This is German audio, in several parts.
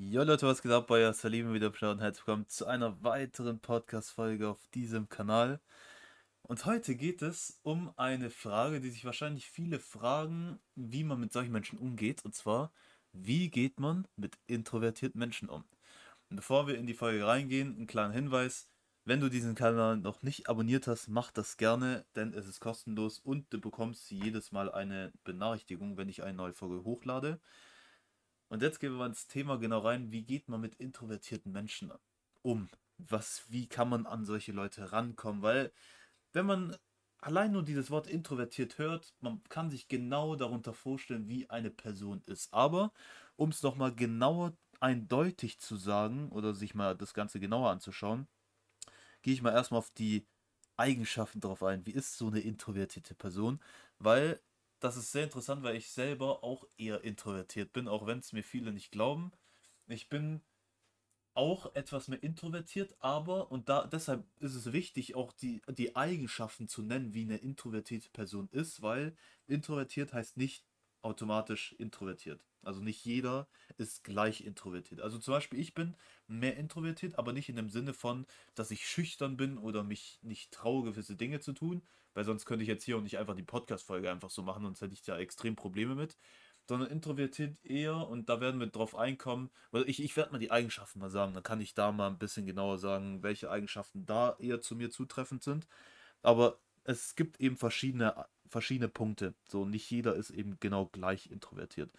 Jo Leute, was geht ab? Bei Salim wieder und herzlich willkommen zu einer weiteren Podcast-Folge auf diesem Kanal. Und heute geht es um eine Frage, die sich wahrscheinlich viele fragen, wie man mit solchen Menschen umgeht. Und zwar, wie geht man mit introvertierten Menschen um? Und bevor wir in die Folge reingehen, ein kleiner Hinweis. Wenn du diesen Kanal noch nicht abonniert hast, mach das gerne, denn es ist kostenlos und du bekommst jedes Mal eine Benachrichtigung, wenn ich eine neue Folge hochlade. Und jetzt gehen wir mal ins Thema genau rein, wie geht man mit introvertierten Menschen um? Was, wie kann man an solche Leute rankommen? Weil, wenn man allein nur dieses Wort introvertiert hört, man kann sich genau darunter vorstellen, wie eine Person ist. Aber, um es nochmal genauer eindeutig zu sagen oder sich mal das Ganze genauer anzuschauen, gehe ich mal erstmal auf die Eigenschaften drauf ein. Wie ist so eine introvertierte Person? Weil das ist sehr interessant, weil ich selber auch eher introvertiert bin, auch wenn es mir viele nicht glauben. Ich bin auch etwas mehr introvertiert, aber, und da deshalb ist es wichtig, auch die, die Eigenschaften zu nennen, wie eine introvertierte Person ist, weil introvertiert heißt nicht automatisch introvertiert. Also nicht jeder ist gleich introvertiert. Also zum Beispiel ich bin mehr introvertiert, aber nicht in dem Sinne von, dass ich schüchtern bin oder mich nicht traue, gewisse Dinge zu tun, weil sonst könnte ich jetzt hier auch nicht einfach die Podcast-Folge einfach so machen, sonst hätte ich da extrem Probleme mit. Sondern introvertiert eher, und da werden wir drauf einkommen, weil ich, ich werde mal die Eigenschaften mal sagen, dann kann ich da mal ein bisschen genauer sagen, welche Eigenschaften da eher zu mir zutreffend sind. Aber es gibt eben verschiedene, verschiedene Punkte. So, nicht jeder ist eben genau gleich introvertiert.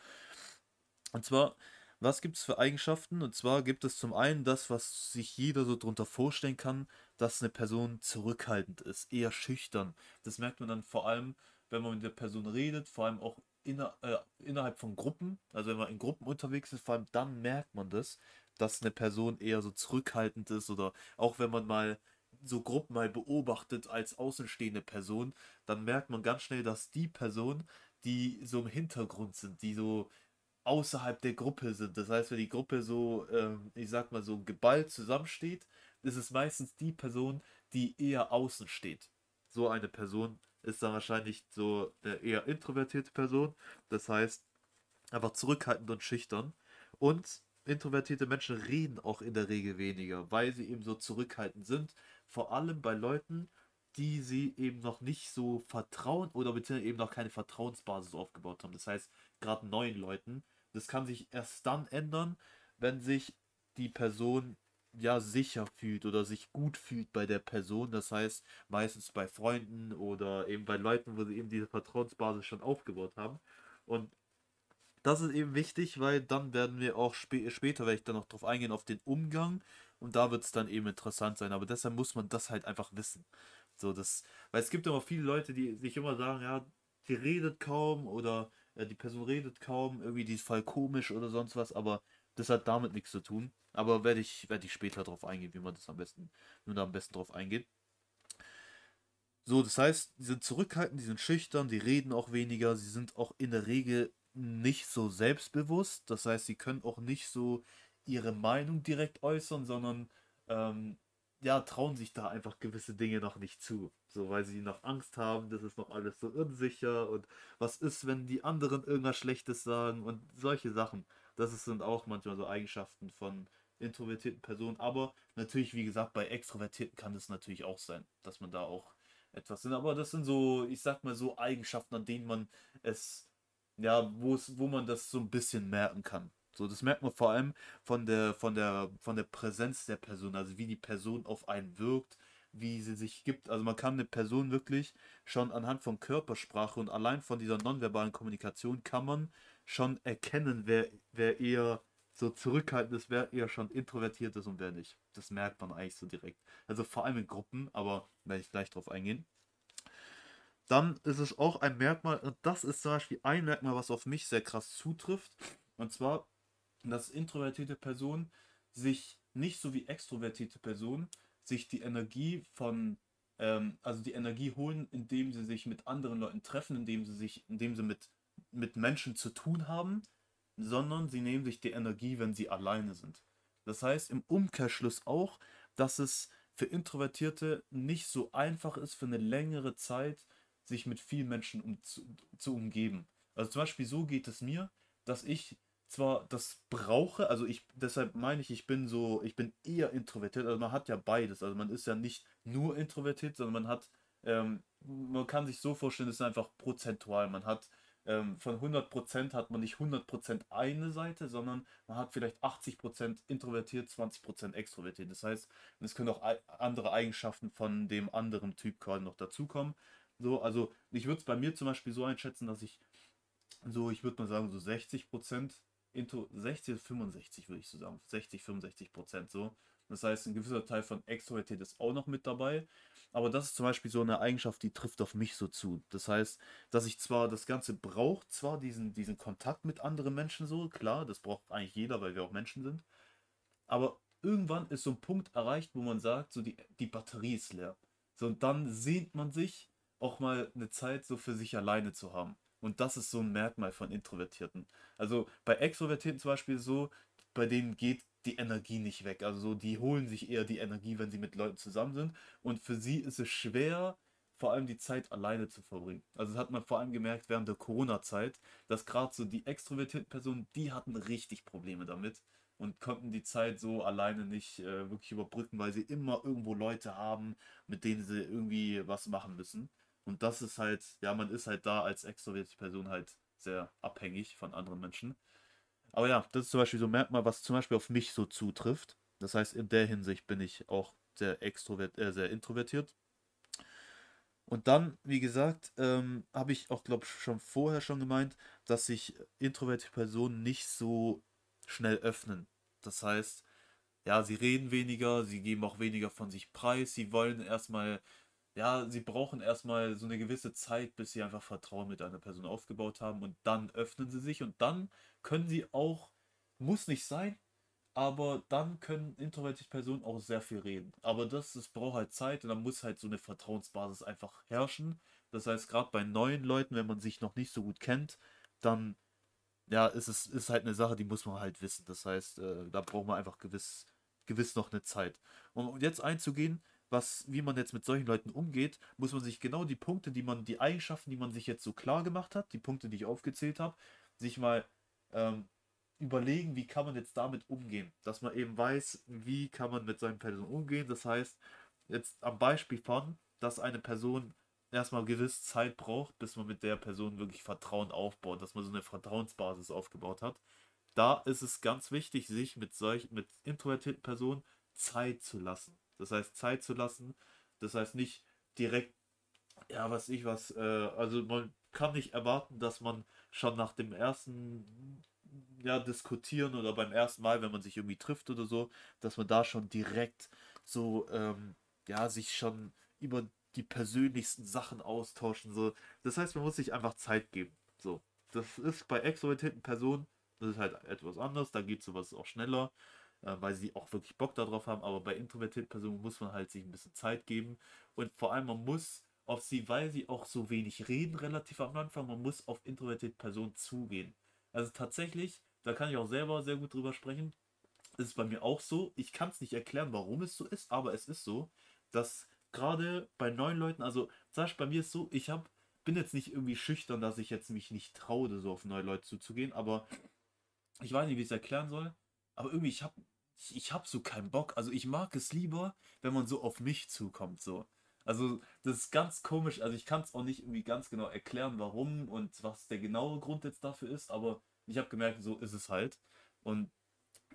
Und zwar, was gibt es für Eigenschaften? Und zwar gibt es zum einen das, was sich jeder so drunter vorstellen kann, dass eine Person zurückhaltend ist, eher schüchtern. Das merkt man dann vor allem, wenn man mit der Person redet, vor allem auch inner, äh, innerhalb von Gruppen. Also wenn man in Gruppen unterwegs ist, vor allem dann merkt man das, dass eine Person eher so zurückhaltend ist oder auch wenn man mal so Gruppen mal beobachtet als außenstehende Person, dann merkt man ganz schnell, dass die Person, die so im Hintergrund sind, die so außerhalb der Gruppe sind. Das heißt, wenn die Gruppe so, ähm, ich sag mal so geballt zusammensteht, ist es meistens die Person, die eher außen steht. So eine Person ist dann wahrscheinlich so eine eher introvertierte Person. Das heißt, einfach zurückhaltend und schüchtern. Und introvertierte Menschen reden auch in der Regel weniger, weil sie eben so zurückhaltend sind. Vor allem bei Leuten, die sie eben noch nicht so vertrauen oder beziehungsweise eben noch keine Vertrauensbasis aufgebaut haben. Das heißt, gerade neuen Leuten. Das kann sich erst dann ändern, wenn sich die Person ja sicher fühlt oder sich gut fühlt bei der Person. Das heißt, meistens bei Freunden oder eben bei Leuten, wo sie eben diese Vertrauensbasis schon aufgebaut haben. Und das ist eben wichtig, weil dann werden wir auch spä später, werde ich dann noch drauf eingehen, auf den Umgang und da wird es dann eben interessant sein. Aber deshalb muss man das halt einfach wissen. So, das, weil es gibt immer viele Leute, die sich immer sagen, ja, die redet kaum oder äh, die Person redet kaum, irgendwie die ist voll komisch oder sonst was, aber das hat damit nichts zu tun. Aber werde ich, werde ich später darauf eingehen, wie man das am besten, wie man da am besten drauf eingeht. So, das heißt, die sind zurückhaltend, die sind schüchtern, die reden auch weniger, sie sind auch in der Regel nicht so selbstbewusst. Das heißt, sie können auch nicht so ihre Meinung direkt äußern, sondern ähm, ja, trauen sich da einfach gewisse Dinge noch nicht zu. So, weil sie noch Angst haben, das ist noch alles so unsicher und was ist, wenn die anderen irgendwas Schlechtes sagen und solche Sachen. Das sind auch manchmal so Eigenschaften von introvertierten Personen. Aber natürlich, wie gesagt, bei Extrovertierten kann es natürlich auch sein, dass man da auch etwas sind. Aber das sind so, ich sag mal so Eigenschaften, an denen man es, ja, wo es, wo man das so ein bisschen merken kann. So, das merkt man vor allem von der, von der, von der Präsenz der Person, also wie die Person auf einen wirkt, wie sie sich gibt. Also man kann eine Person wirklich schon anhand von Körpersprache und allein von dieser nonverbalen Kommunikation kann man schon erkennen, wer, wer eher so zurückhaltend ist, wer eher schon introvertiert ist und wer nicht. Das merkt man eigentlich so direkt. Also vor allem in Gruppen, aber werde ich gleich drauf eingehen. Dann ist es auch ein Merkmal, und das ist zum Beispiel ein Merkmal, was auf mich sehr krass zutrifft. Und zwar dass introvertierte Personen sich nicht so wie extrovertierte Personen sich die Energie von, ähm, also die Energie holen, indem sie sich mit anderen Leuten treffen, indem sie sich, indem sie mit, mit Menschen zu tun haben, sondern sie nehmen sich die Energie, wenn sie alleine sind. Das heißt im Umkehrschluss auch, dass es für Introvertierte nicht so einfach ist, für eine längere Zeit sich mit vielen Menschen um, zu, zu umgeben. Also zum Beispiel so geht es mir, dass ich zwar das brauche, also ich, deshalb meine ich, ich bin so, ich bin eher introvertiert, also man hat ja beides, also man ist ja nicht nur introvertiert, sondern man hat, ähm, man kann sich so vorstellen, es ist einfach prozentual, man hat ähm, von 100% hat man nicht 100% eine Seite, sondern man hat vielleicht 80% introvertiert, 20% extrovertiert. Das heißt, es können auch andere Eigenschaften von dem anderen Typ quasi noch dazukommen. So, also ich würde es bei mir zum Beispiel so einschätzen, dass ich so, ich würde mal sagen, so 60 Prozent, into 60, 65 würde ich so sagen, 60, 65 Prozent so. Das heißt, ein gewisser Teil von Extrovertität ist auch noch mit dabei. Aber das ist zum Beispiel so eine Eigenschaft, die trifft auf mich so zu. Das heißt, dass ich zwar das Ganze brauche, zwar diesen, diesen Kontakt mit anderen Menschen so, klar, das braucht eigentlich jeder, weil wir auch Menschen sind. Aber irgendwann ist so ein Punkt erreicht, wo man sagt, so die, die Batterie ist leer. So, und dann sehnt man sich auch mal eine Zeit so für sich alleine zu haben. Und das ist so ein Merkmal von Introvertierten. Also bei Extrovertierten zum Beispiel so, bei denen geht die Energie nicht weg. Also so, die holen sich eher die Energie, wenn sie mit Leuten zusammen sind. Und für sie ist es schwer, vor allem die Zeit alleine zu verbringen. Also das hat man vor allem gemerkt während der Corona-Zeit, dass gerade so die extrovertierten Personen, die hatten richtig Probleme damit und konnten die Zeit so alleine nicht äh, wirklich überbrücken, weil sie immer irgendwo Leute haben, mit denen sie irgendwie was machen müssen. Und das ist halt, ja, man ist halt da als extrovertierte Person halt sehr abhängig von anderen Menschen. Aber ja, das ist zum Beispiel so ein Merkmal, was zum Beispiel auf mich so zutrifft. Das heißt, in der Hinsicht bin ich auch sehr extrovert, äh, sehr introvertiert. Und dann, wie gesagt, ähm, habe ich auch, glaube ich, schon vorher schon gemeint, dass sich introvertierte Personen nicht so schnell öffnen. Das heißt, ja, sie reden weniger, sie geben auch weniger von sich preis, sie wollen erstmal ja, sie brauchen erstmal so eine gewisse Zeit, bis sie einfach Vertrauen mit einer Person aufgebaut haben und dann öffnen sie sich und dann können sie auch, muss nicht sein, aber dann können introvertierte Personen auch sehr viel reden. Aber das, das braucht halt Zeit und dann muss halt so eine Vertrauensbasis einfach herrschen. Das heißt, gerade bei neuen Leuten, wenn man sich noch nicht so gut kennt, dann ja, ist es ist halt eine Sache, die muss man halt wissen. Das heißt, äh, da braucht man einfach gewiss, gewiss noch eine Zeit. Um jetzt einzugehen, was, wie man jetzt mit solchen Leuten umgeht, muss man sich genau die Punkte, die man, die Eigenschaften, die man sich jetzt so klar gemacht hat, die Punkte, die ich aufgezählt habe, sich mal ähm, überlegen, wie kann man jetzt damit umgehen. Dass man eben weiß, wie kann man mit solchen Personen umgehen. Das heißt, jetzt am Beispiel von, dass eine Person erstmal gewiss Zeit braucht, bis man mit der Person wirklich Vertrauen aufbaut, dass man so eine Vertrauensbasis aufgebaut hat. Da ist es ganz wichtig, sich mit solchen, mit introvertierten Personen Zeit zu lassen. Das heißt, Zeit zu lassen. Das heißt nicht direkt, ja, was ich was, äh, also man kann nicht erwarten, dass man schon nach dem ersten ja, diskutieren oder beim ersten Mal, wenn man sich irgendwie trifft oder so, dass man da schon direkt so, ähm, ja, sich schon über die persönlichsten Sachen austauschen. So. Das heißt, man muss sich einfach Zeit geben. So. Das ist bei extrovertierten Personen, das ist halt etwas anders, da geht sowas auch schneller äh, weil sie auch wirklich Bock darauf haben. Aber bei introvertierten Personen muss man halt sich ein bisschen Zeit geben. Und vor allem, man muss auf sie, weil sie auch so wenig reden, relativ am Anfang, man muss auf introvertierte Personen zugehen. Also tatsächlich, da kann ich auch selber sehr gut drüber sprechen. Das ist bei mir auch so. Ich kann es nicht erklären, warum es so ist, aber es ist so, dass gerade bei neuen Leuten, also Beispiel bei mir ist so, ich hab, bin jetzt nicht irgendwie schüchtern, dass ich jetzt mich nicht traue, so auf neue Leute zuzugehen, aber ich weiß nicht, wie ich es erklären soll. Aber irgendwie, ich habe ich hab so keinen Bock. Also ich mag es lieber, wenn man so auf mich zukommt. So. Also das ist ganz komisch. Also ich kann es auch nicht irgendwie ganz genau erklären, warum und was der genaue Grund jetzt dafür ist. Aber ich habe gemerkt, so ist es halt. Und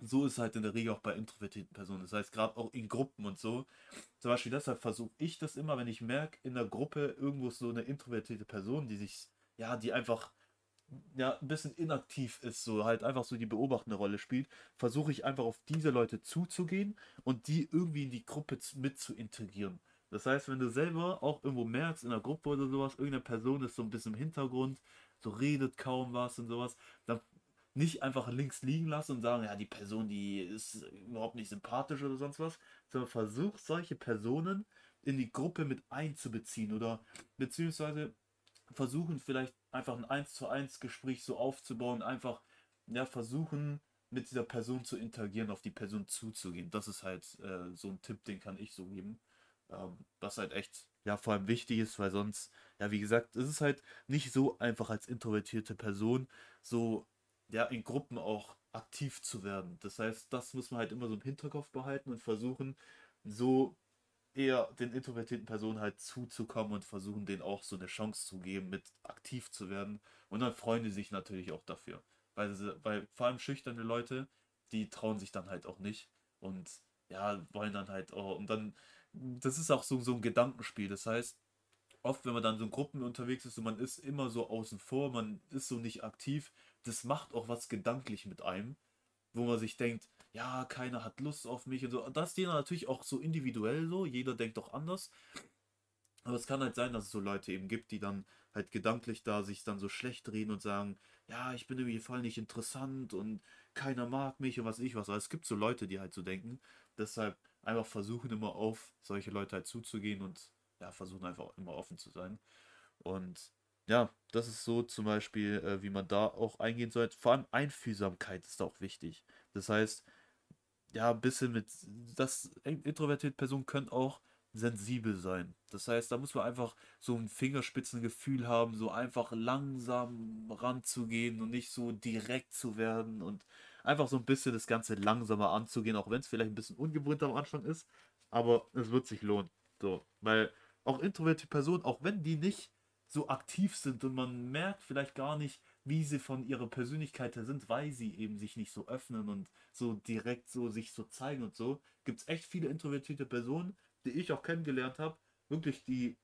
so ist es halt in der Regel auch bei introvertierten Personen. Das heißt, gerade auch in Gruppen und so. Zum Beispiel deshalb versuche ich das immer, wenn ich merke, in der Gruppe irgendwo ist so eine introvertierte Person, die sich, ja, die einfach ja, ein bisschen inaktiv ist, so halt einfach so die beobachtende Rolle spielt, versuche ich einfach auf diese Leute zuzugehen und die irgendwie in die Gruppe mit zu integrieren. Das heißt, wenn du selber auch irgendwo merkst, in der Gruppe oder sowas, irgendeine Person ist so ein bisschen im Hintergrund, so redet kaum was und sowas, dann nicht einfach links liegen lassen und sagen, ja, die Person, die ist überhaupt nicht sympathisch oder sonst was, sondern versuch solche Personen in die Gruppe mit einzubeziehen oder beziehungsweise versuchen vielleicht einfach ein 1 zu 1 Gespräch so aufzubauen, einfach ja, versuchen mit dieser Person zu interagieren, auf die Person zuzugehen. Das ist halt äh, so ein Tipp, den kann ich so geben. Ähm, was halt echt, ja, vor allem wichtig ist, weil sonst, ja, wie gesagt, es ist halt nicht so einfach als introvertierte Person so ja, in Gruppen auch aktiv zu werden. Das heißt, das muss man halt immer so im Hinterkopf behalten und versuchen, so eher den introvertierten Personen halt zuzukommen und versuchen, denen auch so eine Chance zu geben, mit aktiv zu werden. Und dann freuen die sich natürlich auch dafür. Weil, sie, weil vor allem schüchterne Leute, die trauen sich dann halt auch nicht und ja, wollen dann halt auch. Und dann, das ist auch so, so ein Gedankenspiel. Das heißt, oft, wenn man dann so in Gruppen unterwegs ist und man ist immer so außen vor, man ist so nicht aktiv, das macht auch was gedanklich mit einem, wo man sich denkt, ja, keiner hat Lust auf mich und so. Das ist natürlich auch so individuell so, jeder denkt auch anders. Aber es kann halt sein, dass es so Leute eben gibt, die dann halt gedanklich da sich dann so schlecht reden und sagen, ja, ich bin irgendwie voll nicht interessant und keiner mag mich und was ich was. Also es gibt so Leute, die halt so denken. Deshalb einfach versuchen immer auf solche Leute halt zuzugehen und ja, versuchen einfach immer offen zu sein. Und ja, das ist so zum Beispiel, äh, wie man da auch eingehen sollte. Vor allem Einfühlsamkeit ist auch wichtig. Das heißt, ja, ein bisschen mit, das introvertierte Personen können auch sensibel sein. Das heißt, da muss man einfach so ein Fingerspitzengefühl haben, so einfach langsam ranzugehen und nicht so direkt zu werden und einfach so ein bisschen das Ganze langsamer anzugehen, auch wenn es vielleicht ein bisschen ungewohnt am Anfang ist, aber es wird sich lohnen. So, weil auch introvertierte Personen, auch wenn die nicht so aktiv sind und man merkt vielleicht gar nicht, wie sie von ihrer Persönlichkeit her sind, weil sie eben sich nicht so öffnen und so direkt so sich so zeigen und so, gibt es echt viele introvertierte Personen, die ich auch kennengelernt habe, wirklich die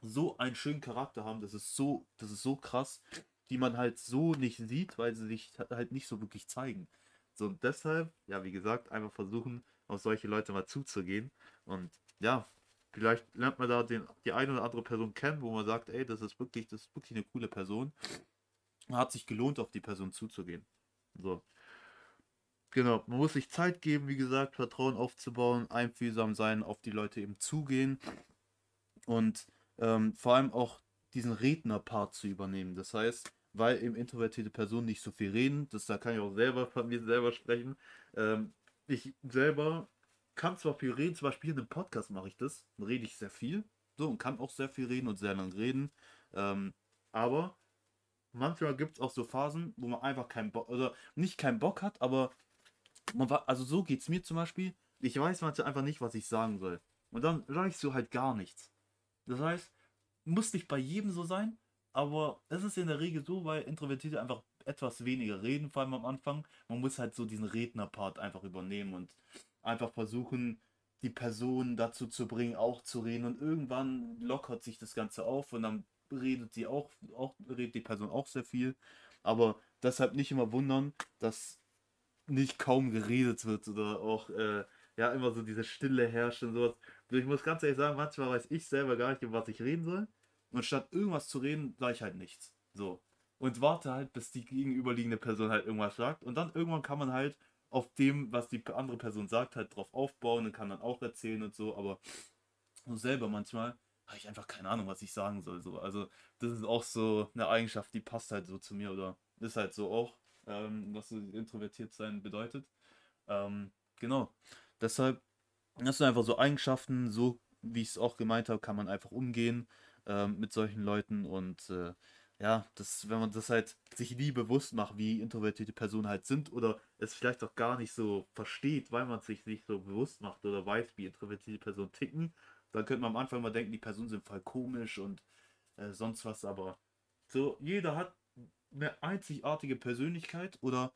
so einen schönen Charakter haben, das ist so, das ist so krass, die man halt so nicht sieht, weil sie sich halt nicht so wirklich zeigen. So und deshalb, ja, wie gesagt, einfach versuchen, auf solche Leute mal zuzugehen und ja, Vielleicht lernt man da den, die eine oder andere Person kennen, wo man sagt, ey, das ist wirklich, das ist wirklich eine coole Person. Hat sich gelohnt, auf die Person zuzugehen. So. Genau, man muss sich Zeit geben, wie gesagt, Vertrauen aufzubauen, einfühlsam sein, auf die Leute eben zugehen und ähm, vor allem auch diesen Redner-Part zu übernehmen. Das heißt, weil eben introvertierte Personen nicht so viel reden, das da kann ich auch selber von mir selber sprechen. Ähm, ich selber kann zwar viel reden, zum Beispiel in einem Podcast mache ich das, rede ich sehr viel, so und kann auch sehr viel reden und sehr lang reden. Ähm, aber manchmal gibt es auch so Phasen, wo man einfach keinen Bock, oder nicht keinen Bock hat, aber man war, also so geht es mir zum Beispiel. Ich weiß manchmal einfach nicht, was ich sagen soll. Und dann reichst du halt gar nichts. Das heißt, muss nicht bei jedem so sein, aber es ist in der Regel so, weil Introvertierte einfach etwas weniger reden, vor allem am Anfang. Man muss halt so diesen Rednerpart einfach übernehmen und einfach versuchen, die Person dazu zu bringen, auch zu reden. Und irgendwann lockert sich das Ganze auf und dann redet sie auch, auch redet die Person auch sehr viel. Aber deshalb nicht immer wundern, dass nicht kaum geredet wird oder auch äh, ja immer so diese Stille herrscht und sowas. Ich muss ganz ehrlich sagen, manchmal weiß ich selber gar nicht, über was ich reden soll. Und statt irgendwas zu reden, sage ich halt nichts. So. Und warte halt, bis die gegenüberliegende Person halt irgendwas sagt. Und dann irgendwann kann man halt auf dem, was die andere Person sagt, halt drauf aufbauen und kann dann auch erzählen und so, aber selber manchmal habe ich einfach keine Ahnung, was ich sagen soll. So. Also, das ist auch so eine Eigenschaft, die passt halt so zu mir oder ist halt so auch, ähm, was so introvertiert sein bedeutet. Ähm, genau. Deshalb, das sind einfach so Eigenschaften, so wie ich es auch gemeint habe, kann man einfach umgehen ähm, mit solchen Leuten und äh, ja, das, wenn man das halt sich nie bewusst macht, wie introvertierte Personen halt sind oder es vielleicht auch gar nicht so versteht, weil man sich nicht so bewusst macht oder weiß, wie introvertierte Personen ticken, dann könnte man am Anfang mal denken, die Personen sind voll komisch und äh, sonst was, aber so, jeder hat eine einzigartige Persönlichkeit oder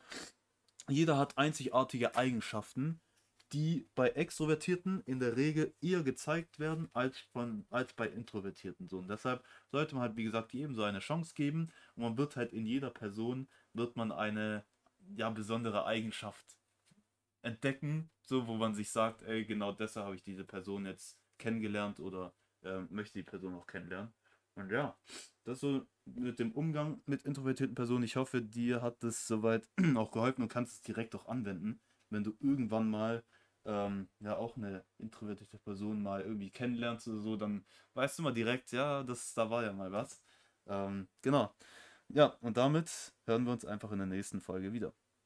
jeder hat einzigartige Eigenschaften die bei Extrovertierten in der Regel eher gezeigt werden als, von, als bei Introvertierten. So. Und deshalb sollte man halt, wie gesagt, jedem so eine Chance geben und man wird halt in jeder Person, wird man eine ja, besondere Eigenschaft entdecken, so wo man sich sagt, ey, genau deshalb habe ich diese Person jetzt kennengelernt oder äh, möchte die Person auch kennenlernen. Und ja, das so mit dem Umgang mit introvertierten Personen. Ich hoffe, dir hat das soweit auch geholfen und kannst es direkt auch anwenden, wenn du irgendwann mal ähm, ja auch eine introvertierte Person mal irgendwie kennenlernst oder so, dann weißt du mal direkt, ja, das, da war ja mal was. Ähm, genau. Ja, und damit hören wir uns einfach in der nächsten Folge wieder.